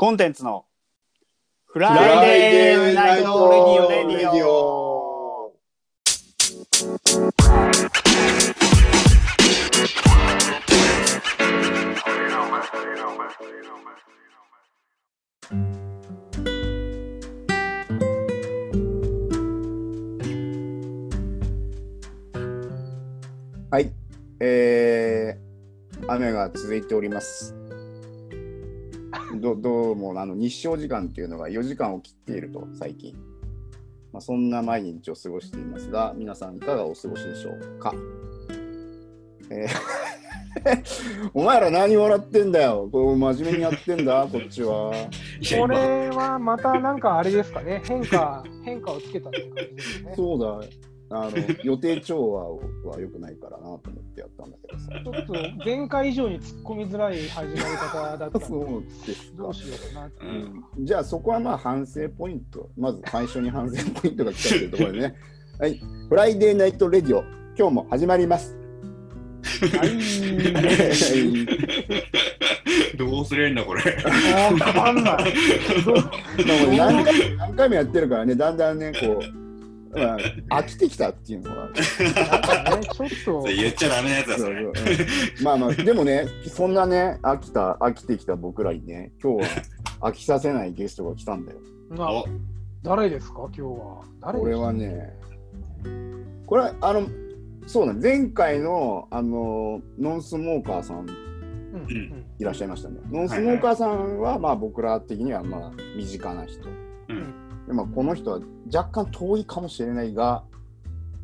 コンテンツのフフライデーナイトレディ。オ。はい、えー、雨が続いております。ど どうもあの日照時間っていうのが4時間を切っていると最近、まあ、そんな毎日を過ごしていますが皆さんいかがお過ごしでしょうか、えー お前ら何笑ってんだよ？こう真面目にやってんだ こっちは。これはまたなんかあれですかね、変化、変化をつけたって感じですね。そうだあの予定調和は良くないからなと思ってやったんだけどさ。っと前回以上に突っ込みづらい始まり方だったのそうですどうしようかなって。うんじゃあそこはまあ反省ポイント。まず最初に反省ポイントが来たというところでね。はい。 Friday Night Radio、今日も始まります。はい。どうすりゃいいんだこれ。わかんない。何回も何回もやってるからね、だんだんね、こう、まあ、飽きてきたっていうのは。ね、ちょっと 言っちゃダメなやつだそれ。そううん まあまあ、でもね、そんなね、飽きた、飽きてきた僕らにね、今日は飽きさせないゲストが来たんだよ。なお誰ですか、今日は。誰これはね、これは、あの、そうだ、前回の、あの、ノンスモーカーさんうんうんいらっしゃいましたね。ノンスモーカーさんは、まあ僕ら的にはまあ身近な人。うんでまあ、この人は若干遠いかもしれないが、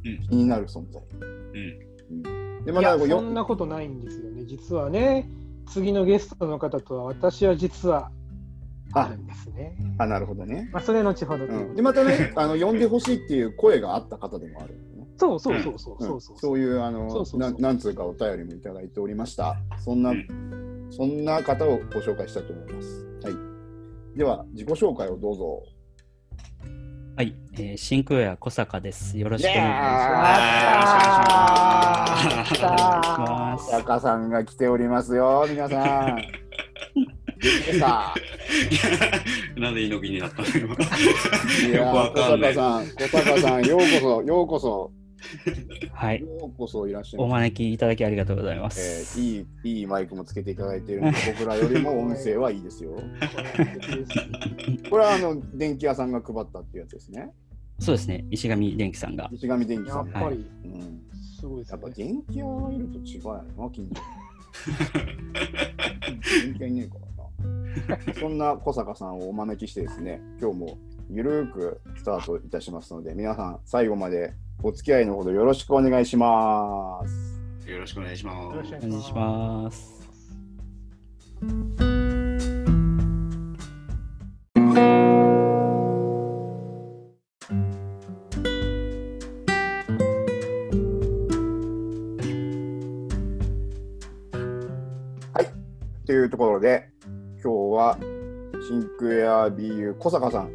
うん気になる存在。うんで、まそんなことないんですよね。実はね、次のゲストの方とは私は実はあるんですね。あ、なるほどね。まあ、それ後ほどううん、で、またね、あの呼んでほしいっていう声があった方でもあるね。そうそうそうそううんそうそう。そういうあのそうそうそうななんつうかお便りもいただいておりました。そんな、うんそんな方をご紹介したいと思います。はい。では自己紹介をどうぞ。はい、えー、シンクウェア小坂です。よろしくおイエーイ願いしやったーます。坂さんが来ておりますよ、皆さん。なんで猪木になったの？今。いやよくわーかんない小坂さん、小坂さん、ようこそ、ようこそ、はい、ようこそいらっしゃいお。招きいただきありがとうございまえす。ーいいいいマイクもつけていただいてるんで、僕らよりも音声はいいですよ。これはあの電気屋さんが配ったっていうやつですね。そうですね、石上電機さんが。石上電気やさん。っぱりうん、すごいですやっぱね。電気屋がいると違うやろな、近所。電気屋いねえからな。そんな小坂さんをお招きしてですね、今日もゆるーくスタートいたしますので、皆さん最後までお付き合いのほどよろしくお願いします。よろしくお願いしまよろしくす。お願いします。というところで、今日はシンクエア BU 小坂さん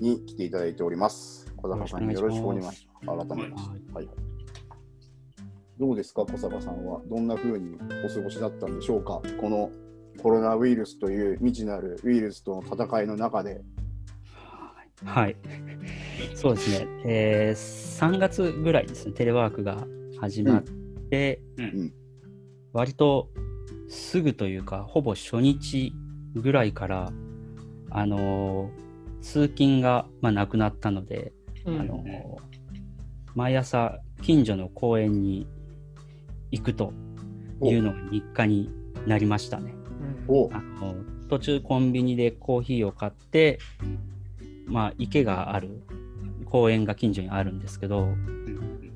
に来ていただいております。小坂さんによろしくお願いします。改めまして。はい。どうですか、小坂さんは？どんな風にお過ごしだったんでしょうか？このコロナウイルスという未知なるウイルスとの戦いの中で。はい、そうですね、えー、3月ぐらいですね、テレワークが始まって、うんうん割とすぐというか、ほぼ初日ぐらいから、あのー通勤が、まあ、なくなったので、うんあのー毎朝近所の公園に行くというのが日課になりましたね。あの途中コンビニでコーヒーを買って、まあ、池がある公園が近所にあるんですけど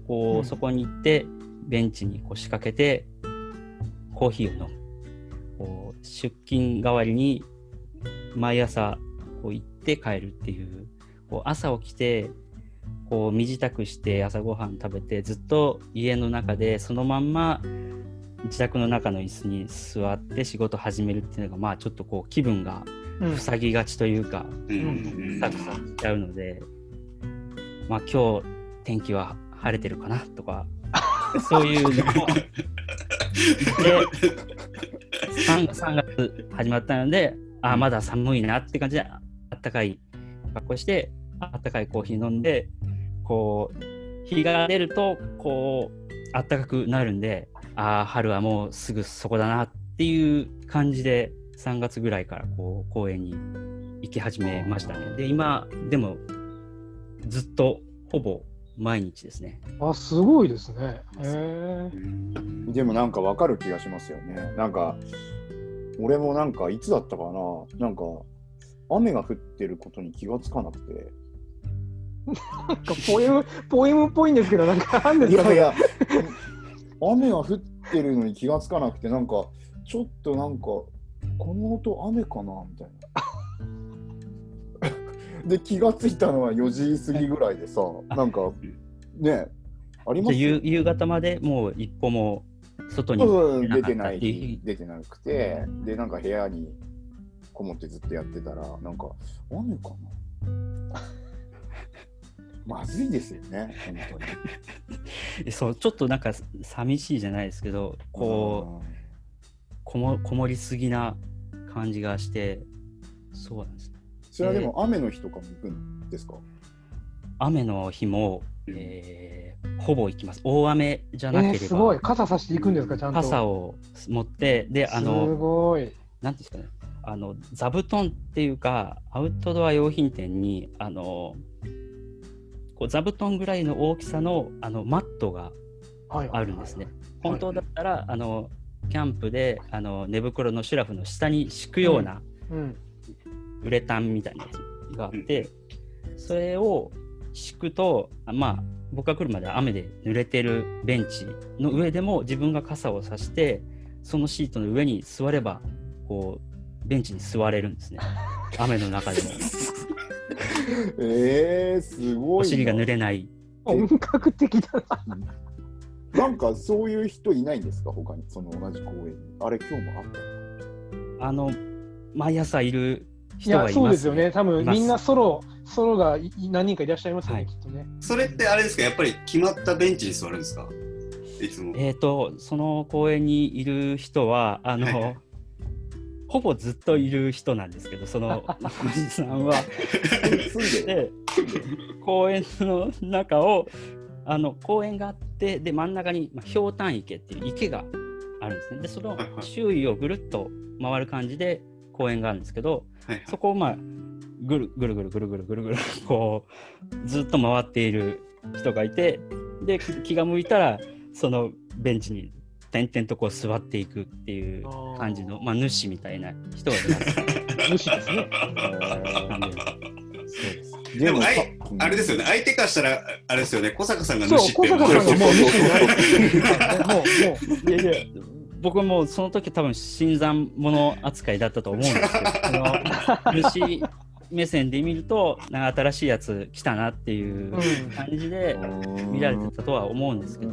こう、うん。そこに行ってベンチにこう仕掛けてコーヒーを飲む。こう出勤代わりに毎朝こう行って帰るっていうこう朝起きてこう身支度して朝ごはん食べてずっと家の中でそのまんま自宅の中の椅子に座って仕事始めるっていうのがまあちょっとこう気分がうん。塞ぎがちというか、うん。サクサクしちゃうので、まあ今日天気は晴れてるかなとか、そういう。の をで 3, 3月始まったので、あーまだ寒いなって感じで、あったかい格好して、あったかいコーヒー飲んで、こう、日が出ると、こう、あったかくなるんで、ああ、春はもうすぐそこだなっていう感じで、3月ぐらいからこう公園に行き始めましたね。で、今、でも、ずっとほぼ毎日ですね。あ、すごいですね。へえ。でもなんかわかる気がしますよね。なんか、俺もなんかいつだったかな、なんか、雨が降ってることに気がつかなくて。なんかポエム、ポエムっぽいんですけど、なんか、なんですかいやいや、雨が降ってるのに気がつかなくて、なんか、ちょっとなんか、この音雨かなみたいな。で、気がついたのは4時過ぎぐらいでさ、なんか、ね、あります？じゃあ夕夕方までもう一歩も外にうん出てない出てなくて、で、なんか部屋にこもってずっとやってたら、なんか、雨かな？まずいですよね、本当に。そうちょっとなんか寂しいじゃないですけどこうこもこもりすぎな感じがしてそうなんですそれはでも雨の日とかも行くんですか、雨の日も、えーほぼ行きます大雨じゃなけえー、れば、すごい。傘さしていくんですか、ちゃんと？傘を持ってであすのごい。なんですかねあの座布団っていうかアウトドア用品店にあのこう座布団ぐらいの大きさのあのマットがはい。あるんですね。本当だったら、あのキャンプであの寝袋のシュラフの下に敷くようなうん。ウレタンみたいなやつがあって、それを敷くとあまあ僕が来るまで雨で濡れてるベンチの上でも自分が傘をさしてそのシートの上に座ればこうベンチに座れるんですね雨の中でも えー、すごいな。お尻が濡れない本格的だな。なんかそういう人いないんですか、他に、その同じ公園に。あれ、今日もあった。あの毎朝いる人がいます、そうですよね。多分みんなソロ、ソロがいい何人かいらっしゃいますよね、はいきっとね。それってあれですか？やっぱり決まったベンチに座るんですか？いつも。えー、とその公園にいる人はあの、はいはいほぼずっといる人なんですけどそのおじさんは。住んで公園の中をあの公園があってで真ん中に、まあ、ひょうたん池っていう池があるんですね。でそのはいはい。周囲をぐるっと回る感じで公園があるんですけどはい。そこをまあぐるぐるぐるぐるぐるぐるぐるこうずっと回っている人がいてで気が向いたらそのベンチに点々とこう座っていくっていう感じのまあ主みたいな人がいます。主ですね。でそうですでもあいさあれですよね、相手からしたら、あれですよね、小坂さんが主っていうの小坂さんがもう主になる。もう、もう、いやいや僕もその時多分新参者扱いだったと思うんですけどその主目線で見るとなんか新しいやつ来たなっていううん感じで見られてたとは思うんですけど、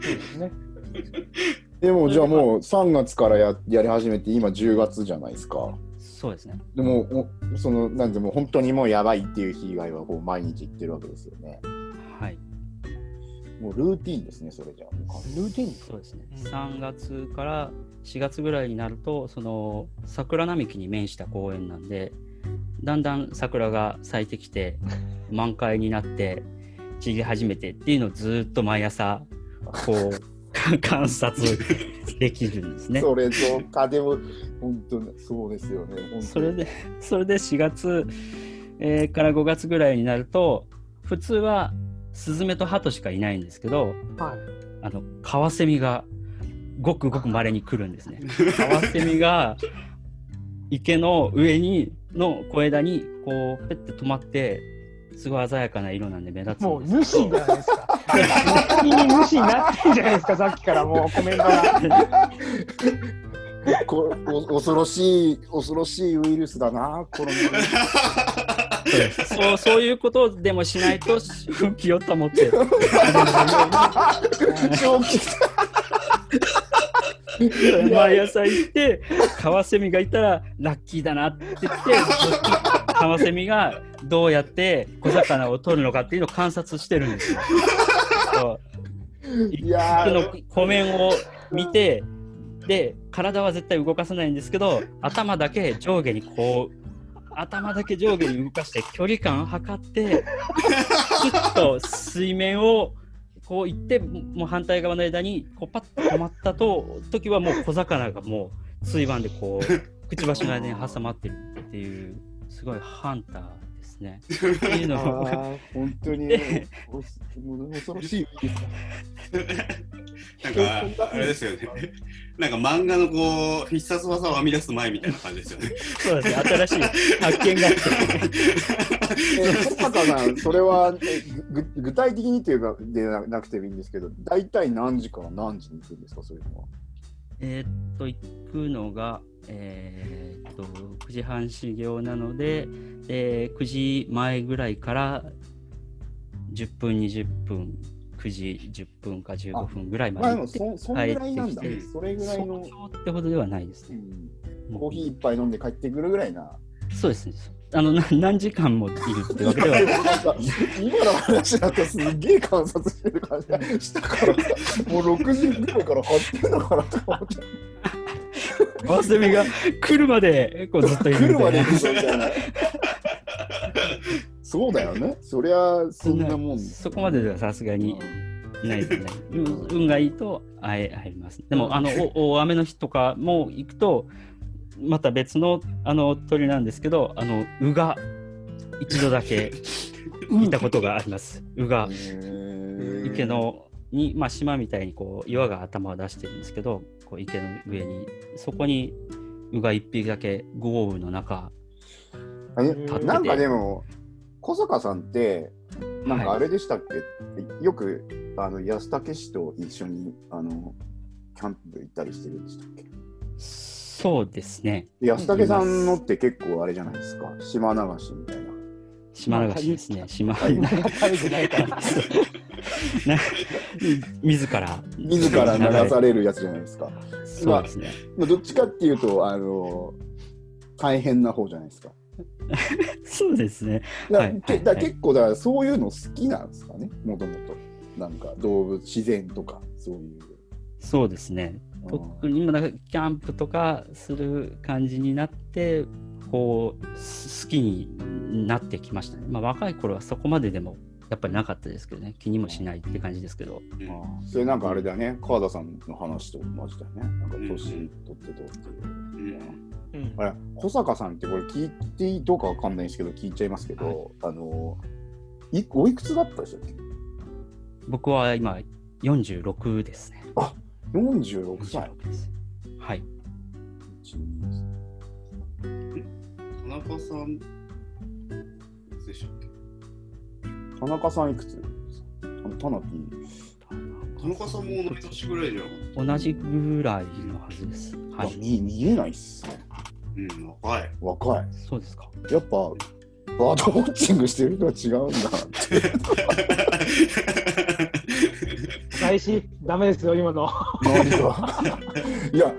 そうですね。でもじゃあもう3月からややり始めて今10月じゃないですか。そうですねでもおそのなんでもう本当にもうやばいっていう日以外はこう毎日行ってるわけですよね。はいもうルーティーンですねそれじゃあ。ルーティン？そうですねうん3月から4月ぐらいになるとその桜並木に面した公園なんでだんだん桜が咲いてきて満開になって散り始めてっていうのをずっと毎朝こう 観察できるんですね。それとかでも本当にそうですよね。それで、それで4月、えーから5月ぐらいになると、普通はスズメとハトしかいないんですけど、はい。あの、カワセミがごくごく稀に来るんですね。カワセミが池の上に、の小枝に、こう、ペッて止まって、すごい鮮やかな色なんで目立つもうんですけど。主じゃないですか。先に主になってんじゃないですか、さっきからもうコメントが。こお恐ろしい恐ろしいウイルスだなコロそうですそうそういうことでもしないと運気を保ってナ。正気 毎朝行ってカワセミがいたらラッキーだなって言ってカワセミがどうやって小魚を取るのかっていうのを観察してるんですよ。いやの湖面を見てで、体は絶対動かさないんですけど、頭だけ上下にこう、頭だけ上下に動かして距離感を測って、スッと水面をこう行って、もう反対側の枝にこうパッと止まったと時はもう小魚がもう水盤でこう、くちばしの間に挟まってるっていう、すごいハンターですね。っていうのをあー本当に恐ろしいなんか、あれですよね。なんか漫画のこう、必殺技を編み出す前みたいな感じですよね。そうですね、新しい発見があって。坂さん、それはえぐぐ具体的にっていうかでななくてもいいんですけど、大体何時から何時に行くんですか、そういうのは？えーっと、行くのが、えーっと、9時半始業なので、えー9時前ぐらいから10分、20分、9時10分か15分ぐらいままあでもで行って、そ、そんぐらいなんだ帰ってき。てそれぐらいの、ってほどではないですね。うんコーヒー一杯飲んで帰ってくるぐらいな。そうですね。あのな何時間もいるってわけでは 今の話だとすっげえ観察してる感じがしたからさ、もう6時ぐらいから張ってんのかなと思って、ワセミが来るまでこうずっといる来るまで行くぞみたいな。そうだよね。そりゃそんなもん。そこまでではさすがにうんないですね。運運がいいと会え入ります。でも、あの、お大雨の日とかも行くと、また別のあの鳥なんですけど、あの、ウが一度だけいたことがあります。ウが池のに、まあ、島みたいにこう岩が頭を出してるんですけど、こう池の上に、そこにウが一匹だけ豪雨の中、あれ立ってて。なんかでも、小坂さんって、なんかあれでしたっけ、よくあの安武氏と一緒にあのキャンプ行ったりしてるんでしたっけ？そうですね。で安武さんのって結構あれじゃないですか、島流しみたいな。島流しですね。島、はい 自ら。自ら流されるやつじゃないですか。そうですね。まあ、どっちかっていうと、あの大変な方じゃないですか。そうですね。だ,、はいはいだ結構だからそういうの好きなんですかね、もともと。なんか動物、自然とか、そういう。そうですね。特に今なんかキャンプとかする感じになって、こうす好きになってきましたね。まあ若い頃はそこまででもやっぱりなかったですけどね。気にもしないって感じですけど。うんああそれなんかあれだよね、川田さんの話と同じだよね。なんか年取ってどうっていう。うんあれ、小坂さんってこれ聞いていいどうかわかんないんですけど、聞いちゃいますけど、あの、いおいくつだったでしたっけ？僕は今46ですね。?46 歳。46です。はい。田中さん、いつでしたっけ？田中さんいくつ？あのタナピー。田中さんも同い年ぐらいじゃなかった同じぐらいのはずです。はいあ。見見えないっすね。うん、若い。若い。そうですか。やっぱ、バードウォッチングしてる人は違うんだなって。ダメですよ、今の。いや、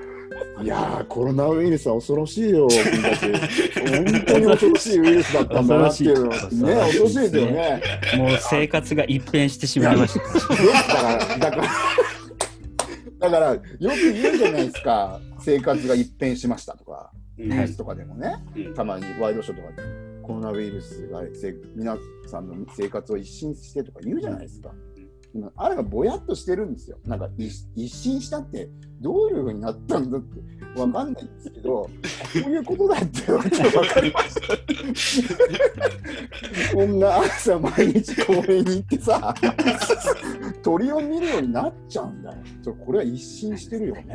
いやーコロナウイルスは恐ろしいよ、君たち。本当に恐ろしいウイルスだったんだなっていうのは、ね、恐ろしいですよね。もう生活が一変してしまいました。だから、だから、だから、よく言うじゃないですか、生活が一変しましたとか、うんニュースとかでもね、うんたまにワイドショーとかで、コロナウイルスがせ皆さんの生活を一新してとか言うじゃないですか。あれがぼやっとしてるんですよ。なんか一一新したってどういうふうになったんだってわかんないんですけど、こういうことだって言われてわかりました。こんな朝毎日公園に行ってさ、鳥を見るようになっちゃうんだよ。ちょこれは一新してるよね。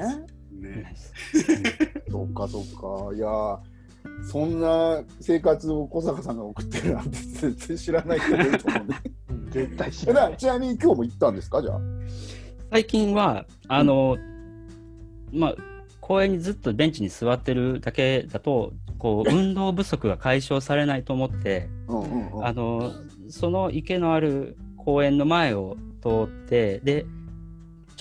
ね、そっかそっか。いやーそんな生活を小坂さんが送ってるなんて全然知らない人もいると思うんで。絶対知らない。ちなみに今日も行ったんですか？じゃあ。最近は、あの、まあ、公園にずっとベンチに座ってるだけだと、こう、運動不足が解消されないと思って、うんうんうん。あの、その池のある公園の前を通って、で、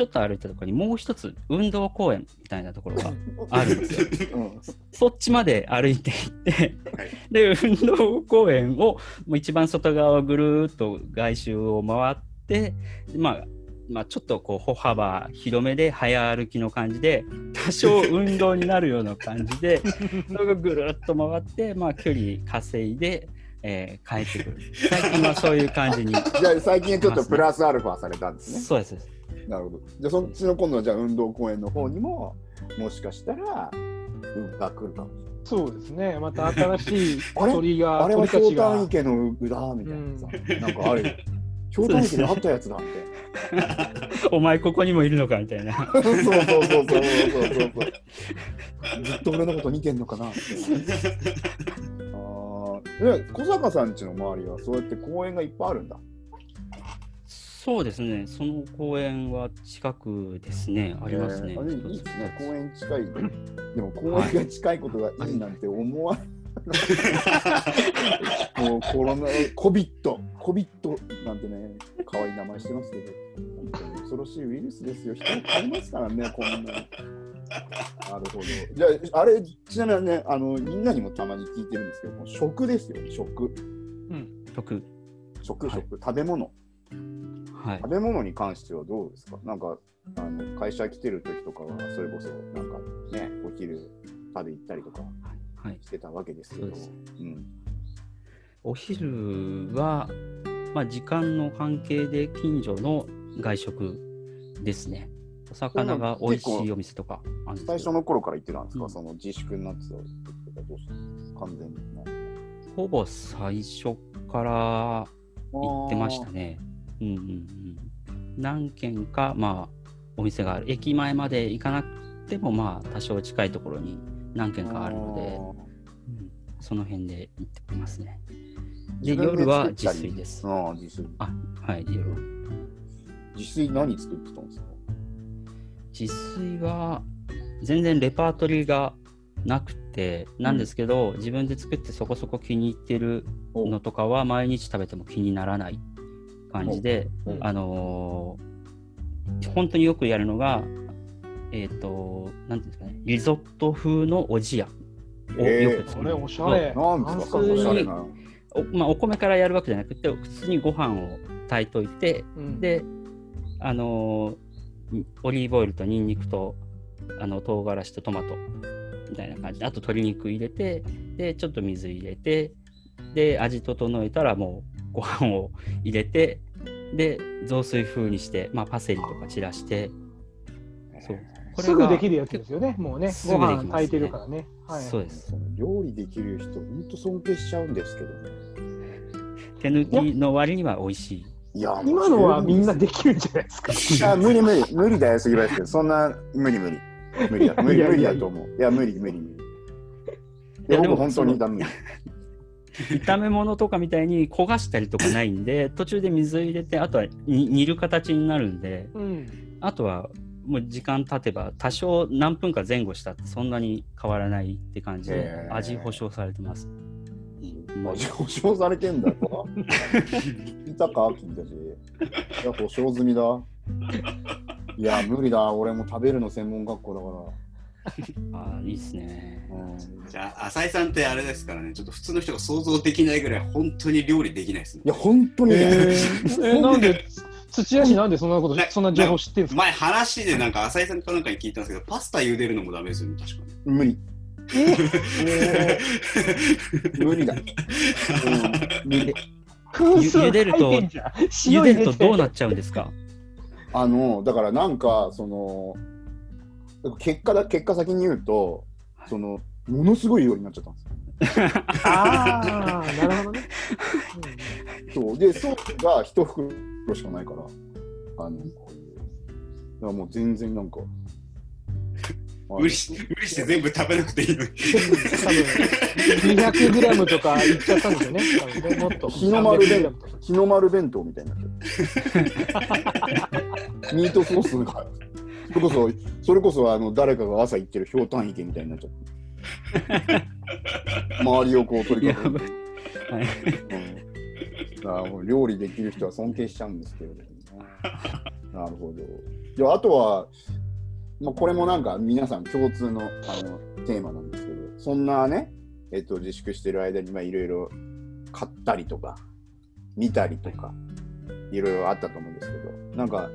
ちょっと歩いたところにもう一つ運動公園みたいなところがあるんですよ。うん。そっちまで歩いて行って、はい。で、運動公園をもう一番外側をぐるーっと外周を回って、まあ、まあ、ちょっとこう歩幅広めで早歩きの感じで多少運動になるような感じで それがぐるっと回って、まあ、距離稼いで、えー帰ってくる。最近はそういう感じに じゃあ最近ちょっとプラスアルファされたんですね。そうですなるほど。じゃあそっちの今度はじゃあ運動公園の方にももしかしたら運が来るかもしれない。そうですね。また新しい 鳥が、あれは氷炭。池の裏みたいなさ、なんかあるよ。氷炭池であったやつだって。お前ここにもいるのかみたいなそうそうそうそうそうそうそう。ずっと俺のこと見てんのかなって。ああ。で、小坂さん家の周りはそうやって公園がいっぱいあるんだ。そうですねその公園は近くですねありますねいいですね。公園近い。でも公園が近いことがいいなんて思わない。もうコロナ、コビット、コビットなんてね、可愛い名前してますけど、本当に恐ろしいウイルスですよ。人を変えますからね、こんな。なるほど。じゃあ、あれ、ちなみにね、あの、みんなにもたまに聞いてるんですけど、食ですよ、食。曲食、はい食、食べ物。はい。食べ物に関してはどうですか？なんかあの会社来てる時とかはそれこそなんかねお昼食べ行ったりとかはい。してたわけですけど。そうです。うん、お昼は、まあ、時間の関係で近所の外食ですね。お魚が美味しいお店とか最初の頃から言ってたんですか、うん。その自粛になってた時とかどうしたんですか完全にほぼ最初から行ってましたね。うんうんうん。何軒か、まあ、お店がある。駅前まで行かなくても、まあ、多少近いところに何軒かあるので、うんその辺で行ってますね。で、夜は自炊です。ああ自炊あ、はい、夜は。自炊何作ってたんですか？自炊は全然レパートリーがなくてなんですけど、自分で作ってそこそこ気に入ってるのとかは毎日食べても気にならない感じで、おうあのー本当によくやるのがえっ、となんていうんですかねリゾット風のおじやをえー。よく作る、これおしゃれ。なんですか普通に。おしゃれな。おまあ、お米からやるわけじゃなくて普通にご飯を炊いといてうん、で、あのーオリーブオイルとニンニクと、あの、唐辛子とトマトみたいな感じで、あと鶏肉入れて、で、ちょっと水入れて、で、味整えたらもうご飯を入れて、で、雑炊風にして、まあ、パセリとか散らして、そう。こすぐできるやつですよね。もうね、ごすぐできますね飯炊いてるからね。はい。そうです。料理できる人本当尊敬しちゃうんですけどね手抜きの割には美味しい。いや今のはみんなでできるんじゃないですか。いや無理無理無理だよ杉林君そんな無理無理無理だ無理無理だと思ういや無理無理無理いいやでもや僕本当にダメ炒め物とかみたいに焦がしたりとかないんで、途中で水入れて、あとはに煮る形になるんで、うん。あとはもう時間経てば多少何分か前後したってそんなに変わらないって感じで味保証されてます。味保証されてんだよ 聞いたか君たち。いや保証済みだ。いや無理だ。俺も食べるの専門学校 ああ、いいっすね。じゃあ、浅井さんってあれですからね、ちょっと普通の人が想像できないぐらい本当に料理できないですね。い。や本当に。ね、えー、えなんで、土屋氏なんでそんなことな、そんな情報知ってるんですか？前話でなんか浅井さんかなんかに聞いたんですけど、パスタ茹でるのもダメですよね、確かに。無理。無理だ、うん、無理茹でると茹でるとどうてなっちゃうんですか？あのだからなんかその結果だ結果先に言うとそのものすごい量になっちゃったんですよああ、なるほどね。そうでソースが一袋しかないからあのこういうだからもう全然なんか 無理し無理して全部食べなくていいのに。多分200グラムとかいっちゃったんですよね。もっと。日の丸で300グラムとか日の丸弁当みたいになってるミートソースがそれこそそれこそあの誰かが朝行ってるひょうたん池みたいになっちゃって。周りをこう取り囲んで、はい。うん、料理できる人は尊敬しちゃうんですけれどもね。なるほど。であとは、まあ、これもなんか皆さん共通のあのテーマなんですけどそんなね、えっと、自粛してる間にまあいろいろ買ったりとか見たりとかいろいろあったと思うんですけどなんか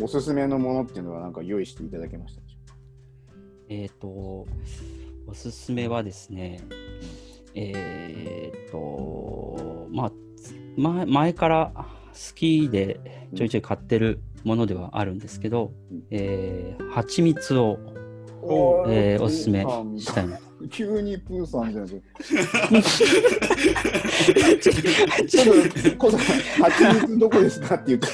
おすすめのものっていうのはなんか用意していただけましたでしょえっ、と、おすすめはですね、えっ、と、まあ、つ前前から好きでちょいちょい買ってるものではあるんですけど、うん。えー、蜂蜜を、おえーおすすめしたいな。急にプーさんじゃない ちょっと、コさん、蜂蜜どこですかって言って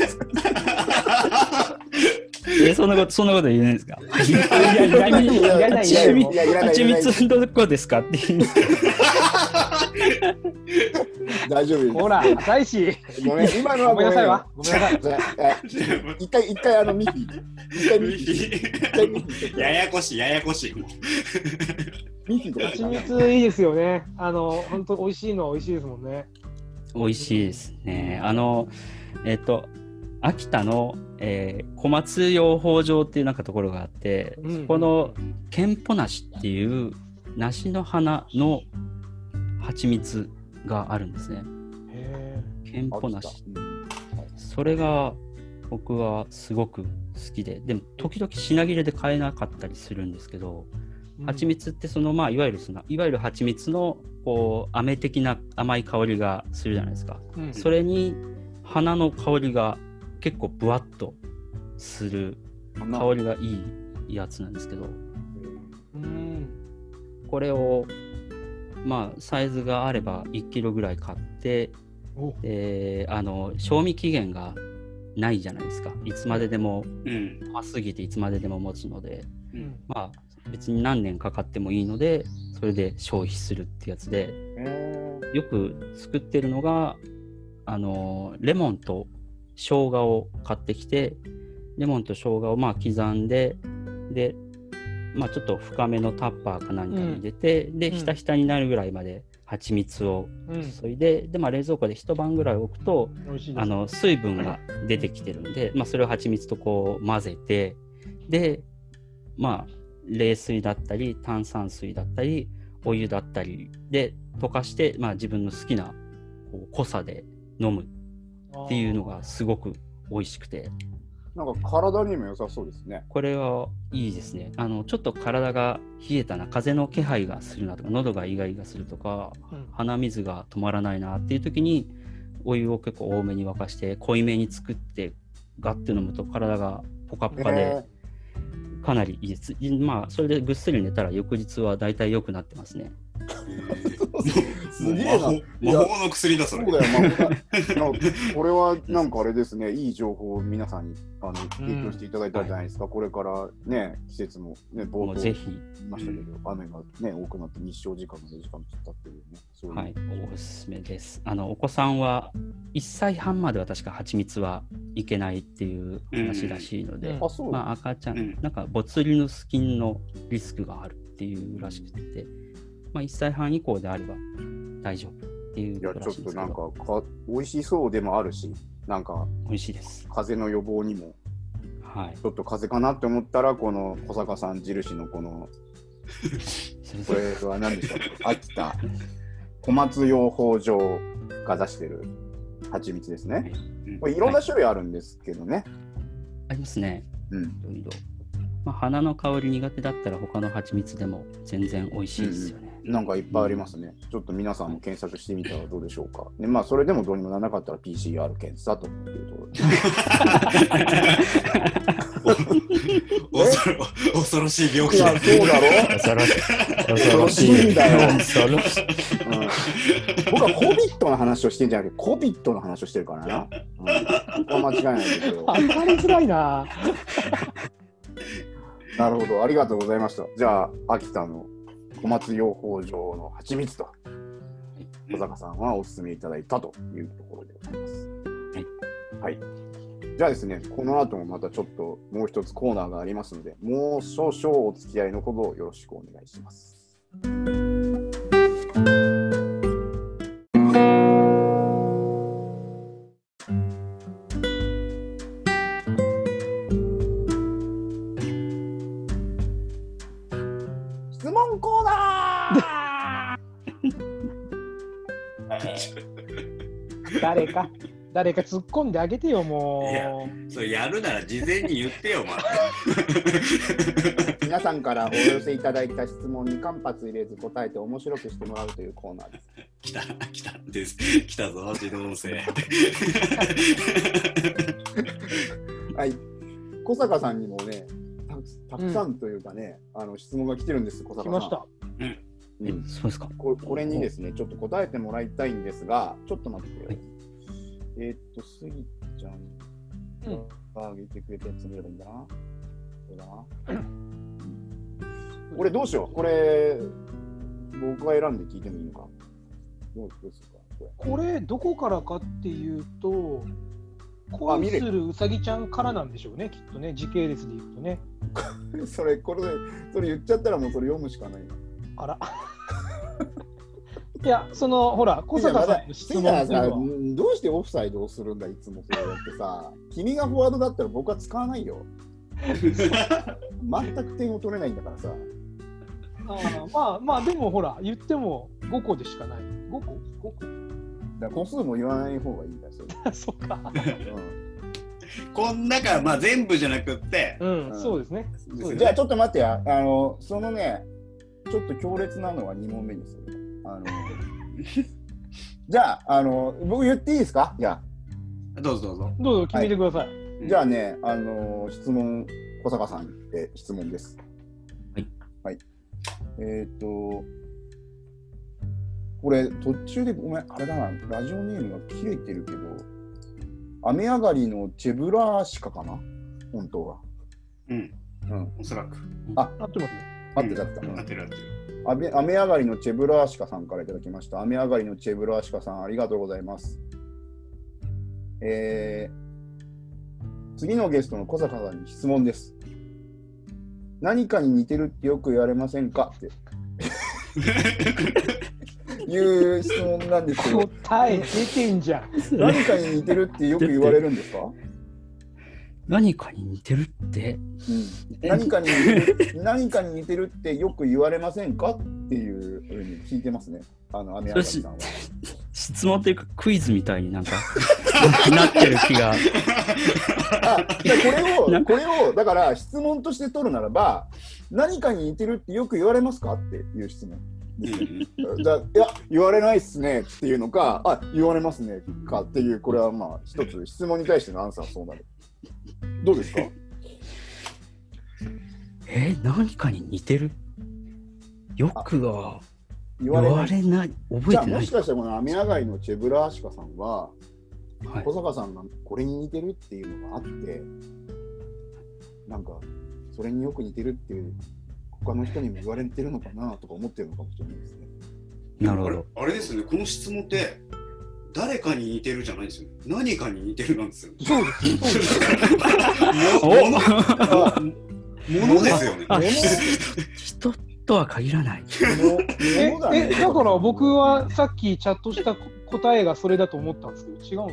えそんなこと、そんなこと言えないんですか？いや、いらない、いらない、いらない。いやいらない蜂いらない蜜どこですかって言うんですけど大丈夫です。ほら、大志。ごめん、今のはごめんなさいわ。ごめんなさい。一回、一回、あの、ミッフィー。一回ミッフィー。一回ミッフィー。ややこしい、ややこしい。ミッフィーとか蜂蜜いいですよね。あの、本当美味しいのは美味しいですもんね。美味しいですね。あの、えっ、と、秋田の、えー小松養蜂場っていうなんかところがあって、うんそこのケンポナシっていう梨の花の蜂蜜があるんですね。へケンポナシ。うんそれが僕はすごく好きで、でも時々品切れで買えなかったりするんですけど、ー蜂蜜ってそのまあいわゆるそのいわゆる蜂蜜のこう飴的な甘い香りがするじゃないですか。うんそれに花の香りが結構ぶわっとする香りがいいやつなんですけど、うん。これをまあサイズがあれば1キロぐらい買って、おであの賞味期限がないじゃないですか。いつまででもうん。甘すぎていつまででも持つので、うんまあ別に何年かかってもいいので、それで消費するってやつで、えよく作ってるのが、あの、レモンと生姜を買ってきて、レモンと生姜をまあ刻んで、で、まあちょっと深めのタッパーか何かに入れて、で、うんひたひたになるぐらいまで蜂蜜をうん。注いで、で、まあ冷蔵庫で一晩ぐらい置くと、美味しいです。あの、水分が出てきてるんで、まあそれを蜂蜜とこう混ぜて、で、まあ冷水だったり、炭酸水だったり、お湯だったりで溶かして、まあ自分の好きなこう濃さで飲むっていうのがすごく美味しくて、なんか体にも良さそうですね。これはいいですね。あの、ちょっと体が冷えたな、風の気配がするなとか、喉がイガイガするとか、うん鼻水が止まらないなっていう時に、お湯を結構多めに沸かして、濃いめに作って、ガッて飲むと体がポカポカで、かなりいいです。まあ、それでぐっすり寝たら翌日は大体良くなってますね。すげえな。魔法魔法の薬だ、それ。そうだよ、まあ、なこれはなんかあれですね、いい情報を皆さんにあの提供していただいたんじゃないですか、これからね、季節もね、冒頭ぜひ、ましたけど、雨がね、多くなって日照時間が2時間も経ってるよね。そうはい、おすすめです。あの、お子さんは1歳半までは確か蜂蜜はいけないっていう話らしいので、まあ、赤ちゃんなんかボツリヌス菌のリスクがあるっていうらしくて、まあ、1歳半以降であれば大丈夫っていういや、ことちょっとなんかか、美味しそうでもあるし、なんか、美味しいです。風邪の予防にも、はい。ちょっと風邪かなって思ったら、この小坂さん印のこの、こ それれは何でしたっけ？秋田小松養蜂場が出してる蜂蜜ですね。これいろんな種類あるんですけどね。ありますね。うん。いろいろ。まあ、花の香り苦手だったら他の蜂蜜でも全然美味しいですよね。なんかいっぱいありますね。ちょっと皆さんも検索してみたらどうでしょうか。で、まあ、それでもどうにもならなかったら PCR 検査というところで。恐ろ恐ろしい病気だ。そうだろ？恐ろしい。恐恐ろしいんだよ恐ろしい。うん僕は COVID の話をしてんじゃなくて、COVID の話をしてるからな。うん、ここは間違いないですよ。当たりづらいな。なるほど、ありがとうございました。じゃあ、秋田の小松養蜂場の蜂蜜と、小坂さんはお勧めいただいたというところでございます。はい。じゃあですね、この後もまたちょっともう一つコーナーがありますので、もう少々お付き合いのほどよろしくお願いします。誰か、突っ込んであげてよ、もいやう。それやるなら事前に言ってよ、ま 皆さんからお寄せいただいた質問に間髪入れず答えて面白くしてもらうというコーナーです。来た、来たです。来たぞ、自動音声。はい。小坂さんにもね、たくたくさんというかね、あの質問が来てるんです、小坂さん。来ました。うんそうですか？ここれにですね、ちょっと答えてもらいたいんですが、ちょっと待ってよ。はいえーっと、スギちゃんが上げてくれたやつ見ればいいんだな。これだ？な。これどうしよう？これ、僕が選んで聞いてもいいのか？どうどうするか？ここれ、どこからかっていうと、恋するうさぎちゃんからなんでしょうね、きっとね、時系列で言うとね。れ それ、これ、それ言っちゃったらもうそれ読むしかないな。あら。いや、その、ほら、小坂さんの質問どうしてオフサイドをするんだ、いつもそうやってさ、君がフォワードだったら僕は使わないよ。全く点を取れないんだからさ。あーまあまあ、でもほら、言っても5個でしかない。5個 ?5 だから個数も言わない方がいいんだよ、それ。個 そっか。こん中、まあ全部じゃなくって、うん、うんそうですね。うんじゃあちょっと待ってや、あの、そのね、ちょっと強烈なのは2問目にする。あの じゃあ、あの、僕言っていいですか？じゃどうぞどうぞ。どうぞ決めてください。あ、じゃあね、あの、質問、小坂さんへ質問です。はい。はい。えーっと、これ、途中でごめん、あれだな、ラジオネームが切れてるけど、雨上がりのチェブラーシカかな？本当は。うん、うん。おそらく。合ってますね。合ってた合ってた。合ってる合ってる。雨雨上がりのチェブラーシカさんからいただきました。雨上がりのチェブラーシカさん、ありがとうございます。えー、次のゲストの小坂さんに質問です。何かに似てるってよく言われませんか？って いう質問なんですけど、答え出てんじゃん。何かに似てるってよく言われるんですか、何かに似てるって、うん、何かに似てる 何かに似てるってよく言われませんかっていうふうに聞いてますね。あの雨上がりさんは。質問っていうかクイズみたいになんか なってる気が。あでこれを、なこれを、だから質問として取るならば、何かに似てるってよく言われますかっていう質問。うんだいや、言われないっすねっていうのか、あ言われますねかっていう、これはまあ、一つ質問に対してのアンサーはそうなる。どうですか？えー何かに似てる？よくは言言わわれない。れない、覚じゃあ、えてないもし。かしたらこの雨上がりのチェブラーシカさんは、はい小坂さんがこれに似てるっていうのがあって、なんか、それによく似てるっていう、他の人にも言われてるのかなとか思ってるのかもしれないですね。なるほど。あれあれですよね、この質問って、誰かに似てるじゃないですよ。何かに似てるなんですよ。そうです。そうです。もものあものですよね。人とは限らない。ええだから僕はさっきチャットした答えがそれだと思ったんですけど、違うん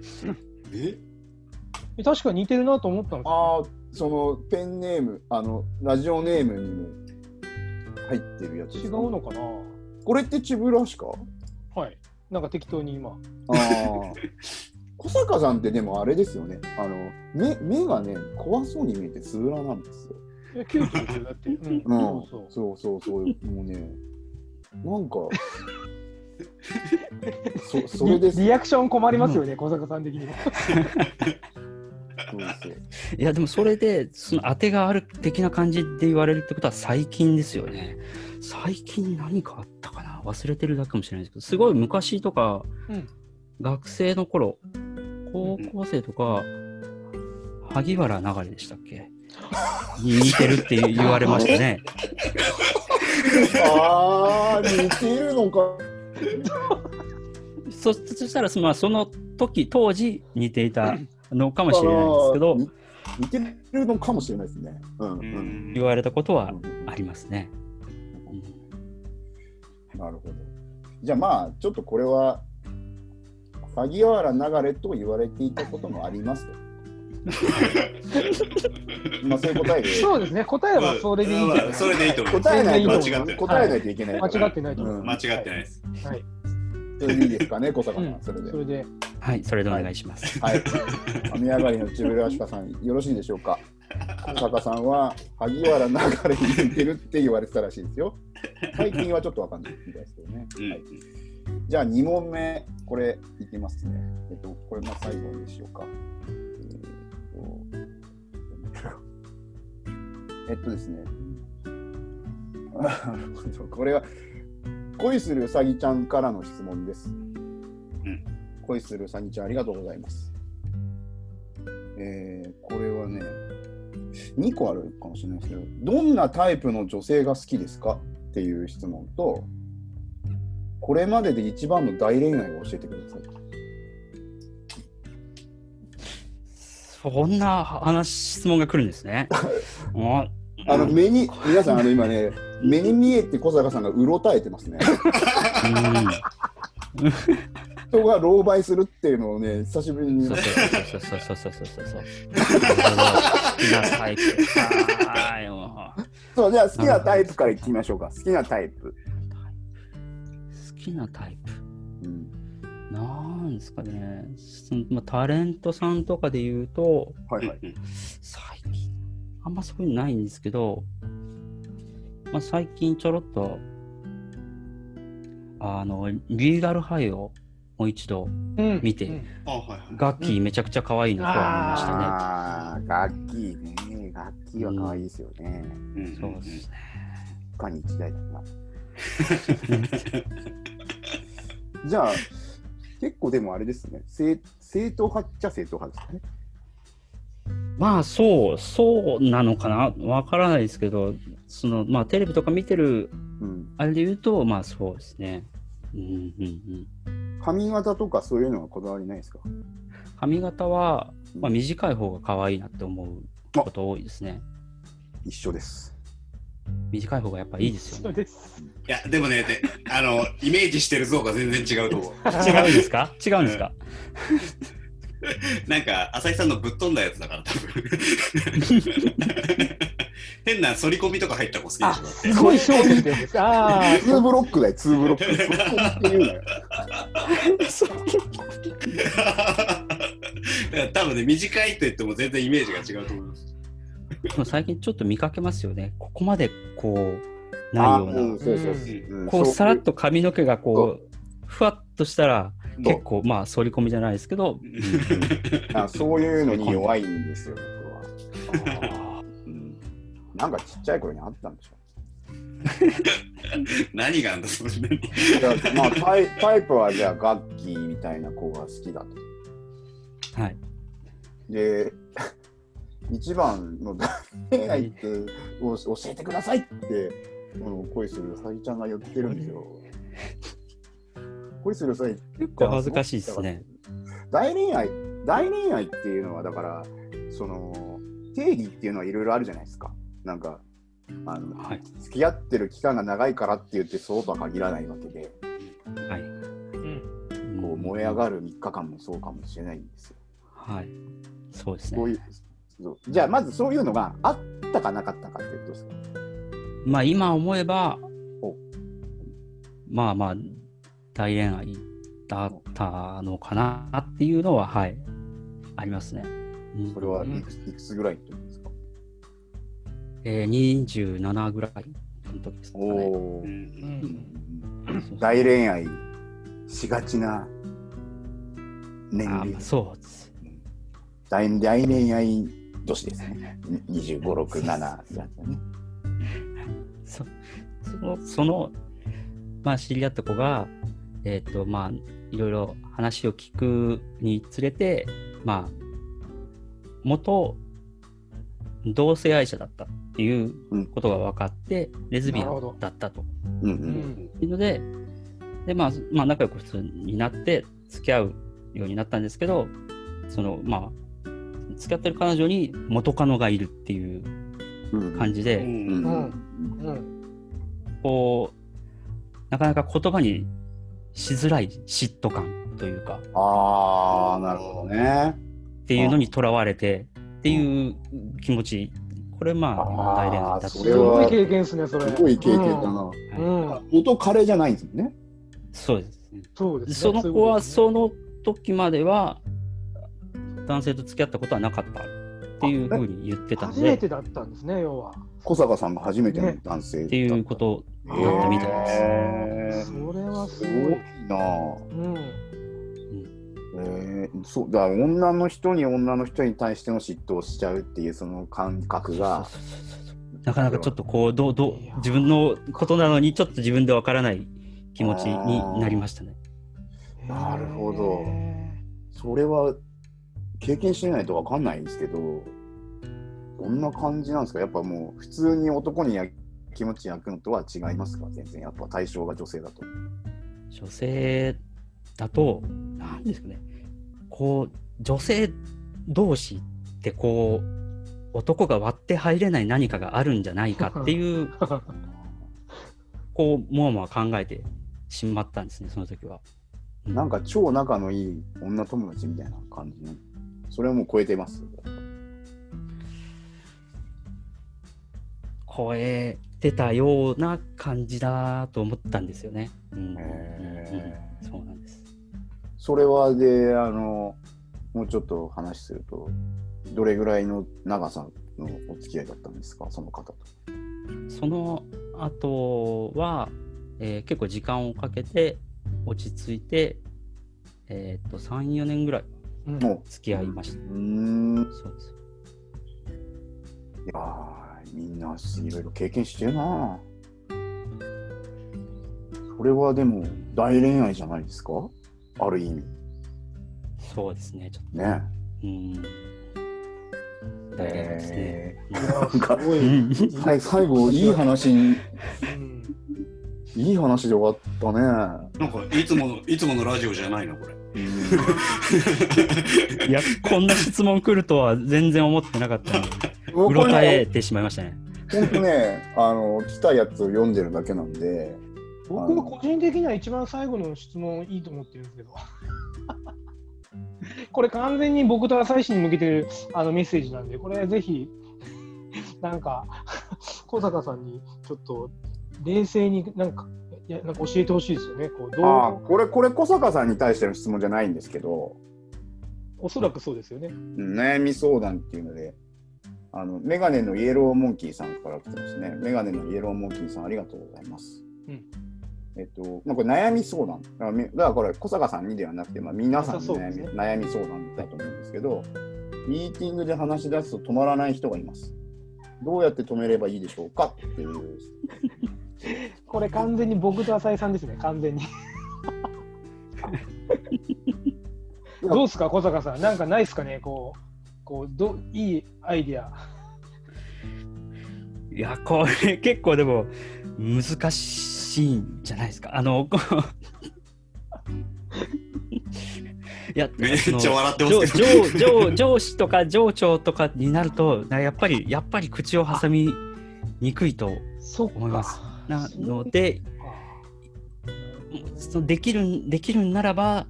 ですかね？え？え確かに似てるなと思ったんですよ、ああ、そのペンネーム、あの、ラジオネームにも入ってるやつ違か？うのかな？これってチブラシカはい。なんか適当に今。ああ。小坂さんってでもあれですよね。あの、目、目がね、怖そうに見えてつぶらなんですよ。え、キュートですよ、だって。うん。うん。そうそう。そうそうそう。もうね、なんか、そ、それです。リリアクション困りますよね、小坂さん的にも。そうそういや、でもそれで、その当てがある的な感じで言われるってことは最近ですよね。最近何かあったかな？忘れてるだけかもしれないですけど、すごい昔とか、うん学生の頃、高校生とか、萩原流れでしたっけ？に似てるって言われましたね。ああ、似てるのか。そそしたら、まあ、その時、当時似ていたのかもしれないですけど、似似てるのかもしれないですね。うんううん。ん言われたことはうんありますね。なるほど。じゃあまあ、ちょっとこれは、萩原流れと言われていたこともありますと。まあそういう答えで、そうですね、答えはそれでいいんじゃないまあそれでいいと思います。答えないと、答えないといけないから。間違ってないと思う。うん間違ってないです。はい。それでいいですかね、小坂さん、それで。それで。はい、それでお願いします。はい。雨上がりのチブラシカさん、よろしいでしょうか？小坂さんは萩原流れに似てるって言われてたらしいですよ。最近はちょっとわかんないみたいですけどね。うんはい、じゃあ2問目、これいきますね。えっと、これまあ最後にしようか。えっとえっとですね。あなるほどこれは恋するうさぎちゃんからの質問です。ん恋するうさぎちゃんありがとうございます。えー、これはね、2個あるかもしれないですけど、どんなタイプの女性が好きですかっていう質問と、これまでで一番の大恋愛を教えてください。そんな話、質問が来るんですね。あ あの目に、皆さん、あの今ね、目に見えて小坂さんがうろたえてますね。うん人が狼狽するっていうのをね、久しぶりにそうそうそうそうそうそうそう きなタイプかーよ。そう、じゃあ好きなタイプからいってみましょうか。好きなタイプ。好きなタイプ。うん、なんですかね。まあ、タレントさんとかで言うと、はいはい。うん最近、あんまそういうのないんですけど、まあ、最近ちょろっと、あの、リーガルハイをもう一度うん見てうんあ、はいはい。ガッキーめちゃくちゃ可愛いなとは思いましたね。ああ、楽器ね。楽器は可愛いですよね。うんうんそうですね。他に一台だな。じゃあ、結構でもあれですね。正正統派っちゃ正統派ですかね。まあそう、そうなのかなわからないですけど、そのまあテレビとか見てるうん。あれで言うと、まあそうですね。うんうんうん。髪型とかそういうのはこだわりないですか？髪型は、まあ、短い方が可愛いなって思うこと多いですね。一緒です。短い方がやっぱいいですそよね。うです。いや、でもね、であの、イメージしてる像が全然違うと思う。違うんですか？違うんですか？なんか、浅井さんのぶっ飛んだやつだから、多分。変な剃り込みとか入った子好きでしょだってすごい商品です。ああ、ツーブロックだよ、ツーブロック。そこって言うなよ。多分ね、短いと言っても全然イメージが違うと思います。でも最近ちょっと見かけますよね。ここまでこう、ないような。んそうそうそううんこう、さらっと髪の毛がこう、ふわっとしたら、結構、まあ、反り込みじゃないですけど、あそういうのに弱いんですよ、僕は。うんなんかちっちゃい頃にあったんでしょ。何があんだ、それ何いやまあタイタイプはじゃあガッキーみたいな子が好きだと。はい。で、一番の恋愛ってを教えてくださいって、恋するうさぎちゃんが言ってるんですよ。恋するうさぎ結構恥ずかしいですね。大恋愛、大恋愛っていうのは、だから、その、定義っていうのはいろいろあるじゃないですか。なんか、あの、はい。付き合ってる期間が長いからって言ってそうとは限らないわけで、はい。うんこう燃え上がる3日間もそうかもしれないんですよ。はい。そうですね。そういうじゃあまずそういうのがあったかなかったかってことですかまあ、今思えばお、まあまあ、大恋愛だったのかなっていうのは、はい。ありますね。うんそれはいくついくつぐらいってことですかえー、27ぐらいの時ですかね。大恋愛しがちな年齢そうです。大大恋愛年ですね。25、6、7やつだね。そその、その、まあ、知り合った子が、えっ、と、まあ、いろいろ話を聞くにつれて、まあ、元同性愛者だったっていうことが分かって、レズビアンだったと。うんう。うん。んいうので、で、まあ、まあ、仲良く普通になって、付き合うようになったんですけど、その、まあ、付き合ってる彼女に元カノがいるっていう感じで、うんこう、なかなか言葉にしづらい嫉妬感というか、ああ、なるほどね。っていうのにとらわれてっていう気持ち、これまあ、大恋愛だったすそれはごい経験ですね、それ。すごい経験だな。元彼じゃないんですもんね。そうです。そうですね。その子はその時までは男性と付き合ったことはなかったっていうふうに言ってたので、初めてだったんですね、要は。小坂さんが初めての男性だっていうことだったみたいです。それはすすごい。なぁ。うん。えー、そうだ女の人に女の人に対しての嫉妬をしちゃうっていうその感覚がなかなかちょっとこうどうどう自分のことなのにちょっと自分でわからない気持ちになりましたね。なるほど。へそれは経験してないと分かんないんですけどどんな感じなんですか？やっぱもう普通に男にや気持ち焼くのとは違いますか？全然。やっぱ対象が女性だと。女性だと何ですかねこう女性同士ってこう男が割って入れない何かがあるんじゃないかっていうー こうもわもわ考えてしまったんですねその時は。うなんか超仲のいい女友達みたいな感じのそれはもう超えてます？超えてたような感じだと思ったんですよね。うんへうんそうなんです。それはで、あの、もうちょっと話すると、どれぐらいの長さのお付き合いだったんですか、その方と。その後は、えー結構時間をかけて落ち着いて、えーっと3、4年ぐらい付き合いました。う、ん、そうです。いやー、みんないろいろ経験してるなそれはでも、大恋愛じゃないですか？ある意味。そうですね。ちょっね。と、うん。大変ですね。えいやなんか最後、いい話に、うんいい話で終わったね。なんかいつものいつものラジオじゃないのこれ。いや、こんな質問来るとは全然思ってなかったので、うろ僕たえね、てしまいましたね。本当ね、あの、来たやつを読んでるだけなんで、僕は個人的には一番最後の質問いいと思ってるんですけど。これ完全に僕と浅井氏に向けてるあのメッセージなんで、これぜひ、なんか、小坂さんにちょっと冷静になんか、いやなんか教えてほしいですよね。こうどうああ、これ、これ小坂さんに対しての質問じゃないんですけど、おそらくそうですよね。うん悩み相談っていうので、あの、メガネのイエローモンキーさんから来てますね。メガネのイエローモンキーさん、ありがとうございます。うんえっと、まあ、これ悩み相談。だからみだからこれ、小坂さんにではなくて、まあ、皆さんの悩み,、悩み相談だと思うんですけど、ミーティングで話し出すと止まらない人がいます。どうやって止めればいいでしょうかっていう。これ完全に僕と浅井さんですね、完全に。どうですか、小坂さん。なんかないですかね、こう、こうどいいアイディア。いや、これ結構でも難しいんじゃないですか？あの、いや、めっちゃ笑ってますけ上上上上司とか上長とかになると、なやっぱり、やっぱり口を挟みにくいと思います。なので、そのできるんできるんならば、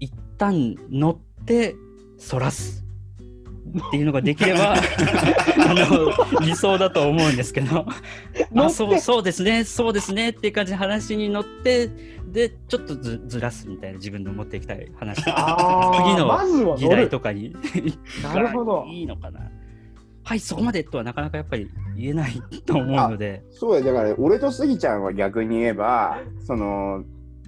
一旦乗って、そらす。っていうのができればあの理想だと思うんですけど。あそうそうですね。そうですねっていう感じで話に乗ってでちょっとずずらすみたいな自分の持っていきたい話次の議題。とかに。なるほど。いいのかな。はいそこまでとはなかなかやっぱり言えないと思うので。そうだよだから俺とスギちゃんは逆に言えばその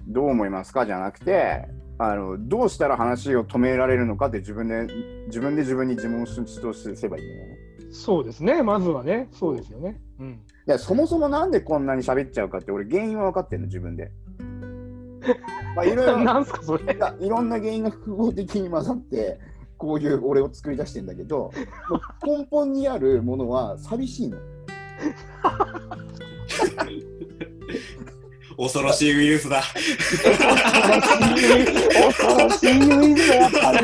どう思いますかじゃなくてあのどうしたら話を止められるのかって自分で自分で自分に自問しとすればいいんだよね。そうですね、まずはね、そうですよね。うん。いやそもそもなんでこんなに喋っちゃうかって俺原因は分かってるの自分で。まあいろいろ なんすか、それ。いろんな原因が複合的に混ざってこういう俺を作り出してんだけど根本にあるものは寂しいの。恐ろしいウイルスだ。恐ろしいウイルスだやっぱり。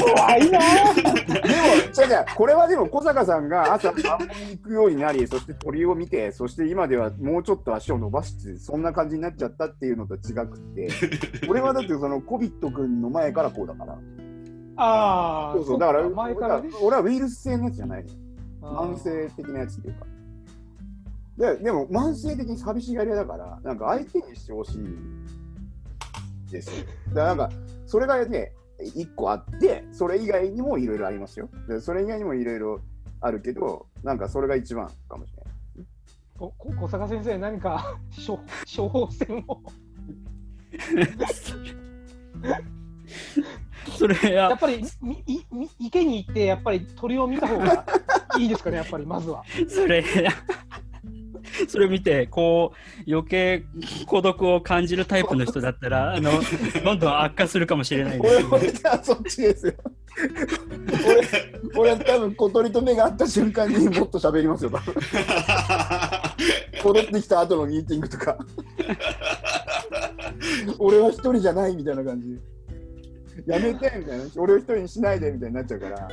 怖いな。でも、違う違う、これはでも小坂さんが朝散歩に行くようになり、そして鳥を見て、そして今ではもうちょっと足を伸ばして、そんな感じになっちゃったっていうのと違くって、俺はだってそのコビット君の前からこうだから。ああ、そうそう、だから前からね。俺はウイルス性のやつじゃない慢性的なやつっていうか。ででも慢性的に寂しがり屋だから、なんか相手にしてほしいですよ。だからなんか、それがね、一個あって、それ以外にもいろいろありますよ。でそれ以外にもいろいろあるけど、なんかそれが一番かもしれない。おこ小坂先生、何か処処方箋を。それはやっぱりみいみ池に行って、やっぱり鳥を見た方がいいですかね、やっぱりまずは。それ、それを見て、こう、余計孤独を感じるタイプの人だったら、あの、どんどん悪化するかもしれないですけど俺俺そっちですよ。俺、俺多分小鳥と目が合った瞬間にもっと喋りますよ、多分戻ってきた後のミーティングとか。俺は一人じゃないみたいな感じ。やめてみたいな。俺を一人にしないでみたいになっちゃうから。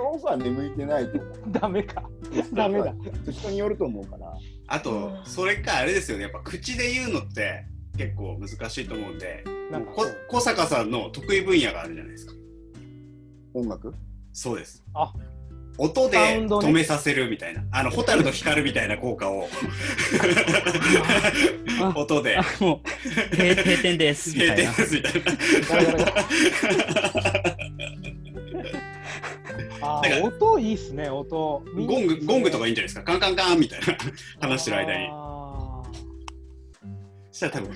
オファーね向いてないと思う。ダメか。ダメだ。人によると思うから。あと、それかあれですよね、やっぱ口で言うのって結構難しいと思うんで、なんかこ小坂さんの得意分野があるじゃないですか。音楽？そうです。あ。音で止めさせるみたいな、あの、ホタルの光るみたいな効果を。あ。音で。あ、もう、閉閉店です、みたいな。音いいっすね、音。ゴング、ゴングとかいいんじゃないですか。カンカンカンみたいな 話してる間に。あしたら多分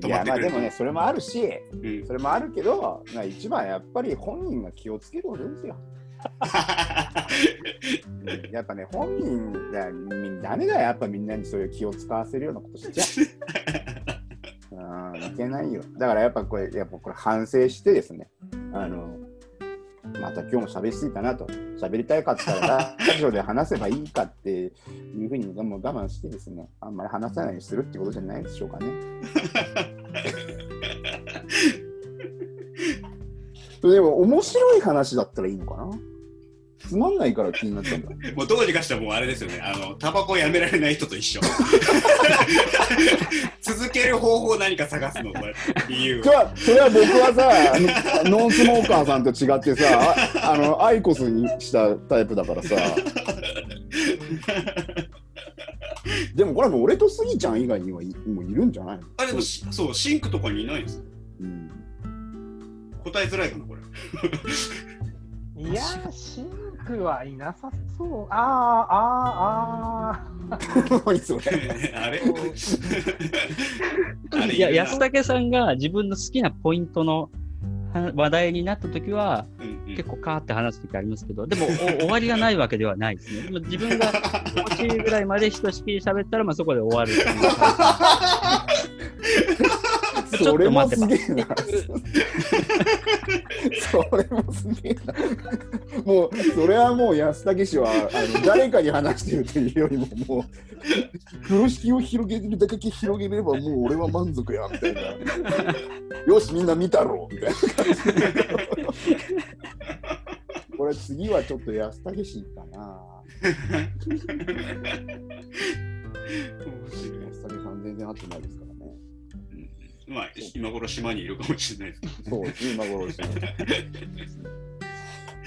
止いやまってくるまあでもね、それもあるし、うんそれもあるけど、まあ、一番やっぱり本人が気をつけることですよ。やっぱね、本人だ、みダメだよ、やっぱみんなにそういう気を使わせるようなことしちゃう。うん、いけないよ。だからやっぱこれ、やっぱこれ反省してですね、あの、また今日も喋りすぎたなと、喋りたいかったら、ラジオで話せばいいかっていうふうにもう我慢してですね、あんまり話さないようにするってことじゃないでしょうかね。でも面白い話だったらいいのかな？つまんないから気になったんだ。もうどうにかしてはもうあれですよね。あの、タバコをやめられない人と一緒。続ける方法を何か探すの、これ理由そ。れはそれは僕はさあのノンスモーカーさんと違ってさああのアイコスにしたタイプだからさでもこれはもう俺とスギちゃん以外にはいもういるんじゃないの、あれでもし、そう、シンクとかにいないんですうん、答えづらいかな、これ。ーいやー、シンクはいなさそう。あーあー、あー。何それ。あれ？いや、安武さんが自分の好きなポイントのは話題になったときは、うんうん。結構カーって話すときありますけど、でもお 終わりがないわけではないですね。でも自分が欲しいぐらいまでひとしきり喋ったら、まあ、そこで終わるちょそれもっと待てばすげえなそれもすげえな。もうそれはもう安武氏はあの誰かに話してるというよりももう風呂敷を広げるだけ広げればもう俺は満足やみたいな。よしみんな見たろうみたいな。感じこれ次はちょっと安武氏かな。安武さん全然会ってないですか？まあ、今頃島にいるかもしれないですけど。そうですね、今頃ですね。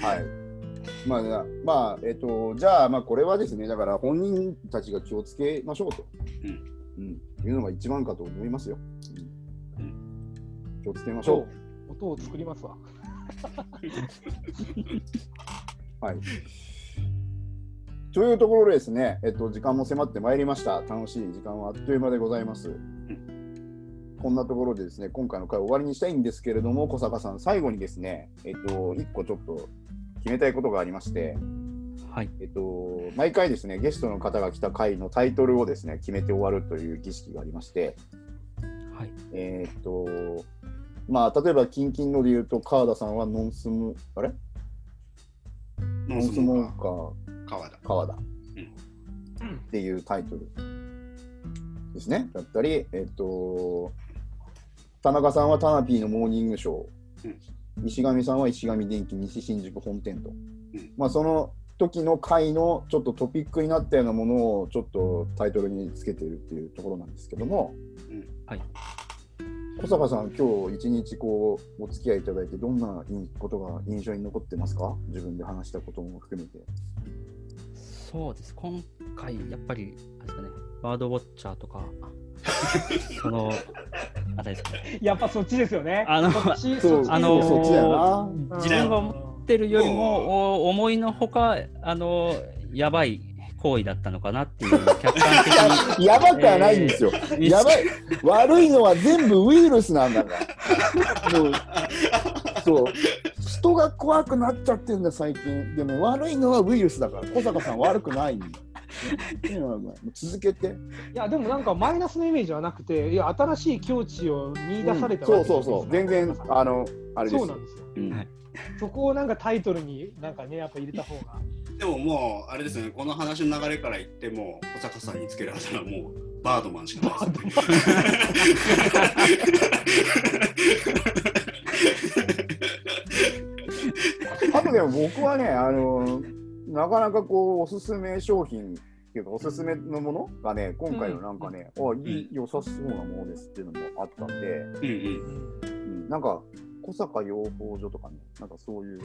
はい。まあ、じゃあまあ、えっ、と、じゃあ、まあ、これはですね、だから本人たちが気をつけましょうと。うん。うん。いうのが一番かと思いますよ。うん。気をつけましょ音を作りますわ。う。はい。というところでですね、えっ、と、時間も迫ってまいりました。楽しい時間はあっという間でございます。こんなところでですね、今回の回終わりにしたいんですけれども、小坂さん、最後にですね、えっ、と、一個ちょっと決めたいことがありまして、はい。えっと、毎回ですね、ゲストの方が来た回のタイトルをですね、決めて終わるという儀式がありまして、はい。えーっと、まあ、例えば、キンキンので言うと、川田さんはノンスム、あれ？ノンスモーカー川田。川田っていうタイトルですね。だったり、えっと、田中さんはタナピーのモーニングショー、石上さんは石上電機西新宿本店と、まあ、その時の回のちょっとトピックになったようなものをちょっとタイトルにつけているっていうところなんですけども、はい。小坂さん、今日一日こうお付き合いいただいて、どんなことが印象に残ってますか？自分で話したことも含めて。そうです。今回、やっぱり、あれですかね、バードウォッチャーとか、その、あたりですかね。やっぱそっちですよね。あのそっちそうそっちあの自分が思ってるよりも、お思いのほか、あの、やばい行為だったのかなっていう、客観的に。やばくはないんですよ。ーやばい。悪いのは全部ウイルスなんだから。もう、そう。人が怖くなっちゃってるんだ、最近。でも悪いのはウイルスだから。小坂さん悪くないんだ。続けて。いやでもなんかマイナスのイメージはなくて、いや新しい境地を見出されたそうそうそう。全然、あの、あれですよそうなん。ですよ。そこをなんかタイトルになんかねやっぱ入れた方が。でももう、あれですよね、この話の流れから言っても、小坂さんにつけるあだ名はもう、バードマンしかないです。あとでも僕はね、あの、なかなかこう、おすすめ商品っていうか、おすすめのものがね、今回のなんかね、あ、いい、良さそうなものですっていうのもあったんで、うんうん。うん、なんか、小坂養蜂所とかね、なんかそういう、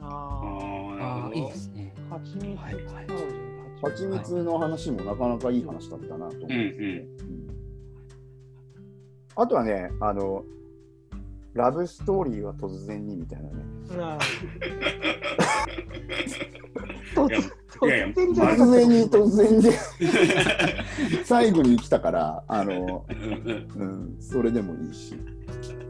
ああいいですね。あ、蜂蜜はいはい。蜂蜜の話もなかなかいい話だったなと思うんですよね。うん。あとはね、あの、ラブストーリーは突然にみたいなね。あいやいや突然に突然で 最後に来たから、あの、うんそれでもいいし。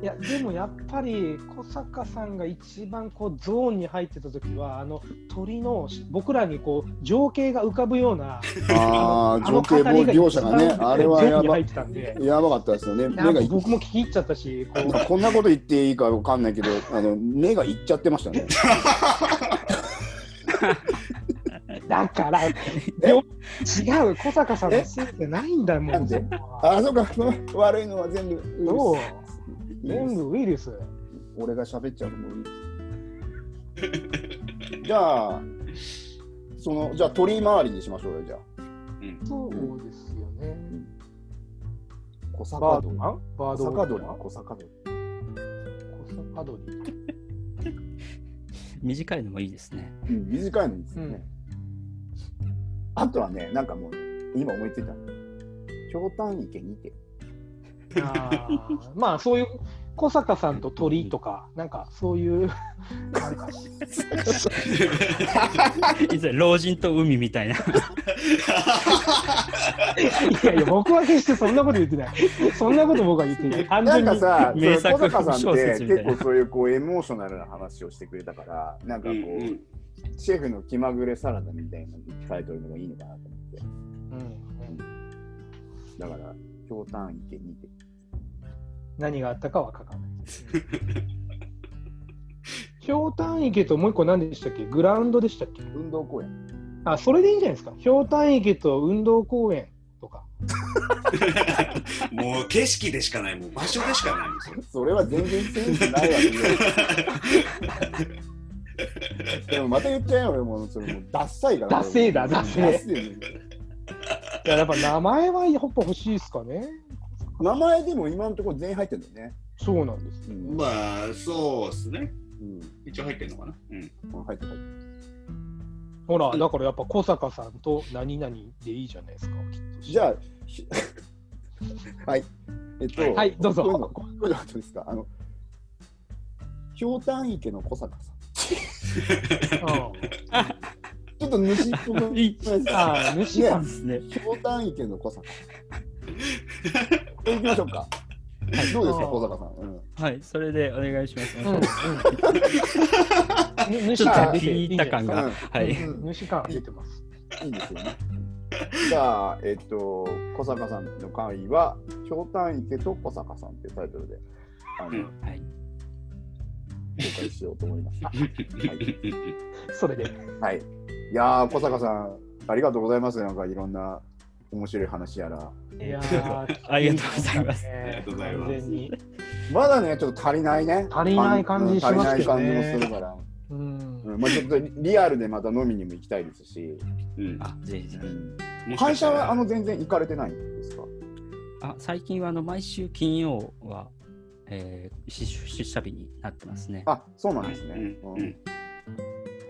いやでもやっぱり小坂さんが一番こうゾーンに入ってた時はあの鳥の僕らにこう情景が浮かぶような ああ、情景描写がね、あれはやば。やばかったですよね。目がい僕も聞き入っちゃったし、こうこんなこと言っていいかわかんないけど、あの目がいっちゃってましたね。だから、よ違う、小坂さんのせいじゃないんだもん。あ、そうか、悪いのは全部ウイ全す部ウイルス。俺が喋っちゃうのもいいです。じゃあ、その、じゃあ鳥回りにしましょうよ、じゃあ。そうですよね。小坂鳥。バードマン？バード小坂鳥。小坂鳥。小坂鳥。短いのもいいですね。うん、短いのいいですよね。うんあとはね、なんかもうね、今思いついたの。京丹池にて。あー まあ、そういう小坂さんと鳥とか、なんかそういう、なんか、いずれ老人と海みたいな。いやいや、僕は決してそんなこと言ってない。そんなこと僕は言ってない。単なん純に。かさ、その名作小坂さん小って結構そういうこうエモーショナルな話をしてくれたから、なんかこう、うんうんシェフの気まぐれサラダみたいなタイトルのがいいのかなと思って。うんだから、京丹池にて。何があったかは書かない。氷炭池ともう一個何でしたっけ？グラウンドでしたっけ？運動公園。あ、それでいいんじゃないですか。氷炭池と運動公園とか。もう景色でしかない、もう場所でしかないんですよ。それは全然センスないわけよ。でもまた言っちゃうよ、俺もうそれもうダッサいから。ダッセーだダッセーや、やっぱ名前はやっぱ欲しいですかね。名前でも今のところ全員入ってるんだよね。そうなんです。うん。まあ、そうですね。うん、一応入ってんのかな。うん。入ってる入ってる。ほら、だからやっぱ小坂さんと何々でいいじゃないですか。きっとじゃあ、ひ はい。えっと、はいどうぞこういうのこういうのどうですか？あの、氷炭池の小坂さん。ちょっと主っぽくいい ああ、主ねか。ですね。氷炭池の小坂。行きましょうか。どうですか、小坂さん。うんはい、それでお願いします。うんうん 主ちょっ感出てと気に入った感が。うんはい。うん主感出てます。いいですよね。じゃあ、えっと、小坂さんの会は、氷炭池と小坂さんっていうタイトルで、あの、うんはい。紹介しようと思います。はい。それで。はい。いやー、小坂さん、ありがとうございます。なんかいろんな面白い話やら。いやー ありがとうございますありがとうございます。まだね、ちょっと足りないね。足りない感じしますけどねうん足りない感じもするから。うんうん、まあちょっとリアルでまた飲みにも行きたいですし。うん。あ、ぜひぜひ。会社はあの全然行かれてないんですか？あ、最近はあの毎週金曜は、えー、出出社日になってますね。あ、そうなんですね。うんうん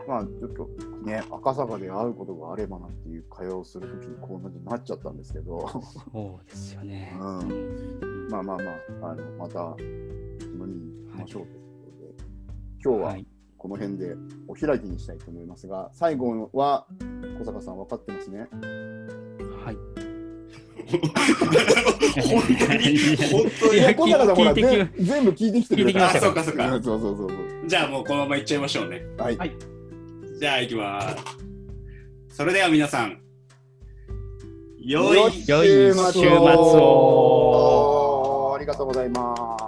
まあちょっとね、赤坂で会うことがあればなっていう会話をするときにこんなになっちゃったんですけど、そうですよね。うんうんまあまあまあ、あのまた飲みに行きましょうということで、今日ははい。この辺でお開きにしたいと思いますが、最後は小坂さん分かってますね。はい。本当に、本当に。小坂さんほら全全部聞いてきてくれたあ、そうかそうか。そうそうそうそう。じゃあもうこのままいっちゃいましょうね。はい。はいじゃあ行きます。それでは皆さん、良い週末をありがとうございます。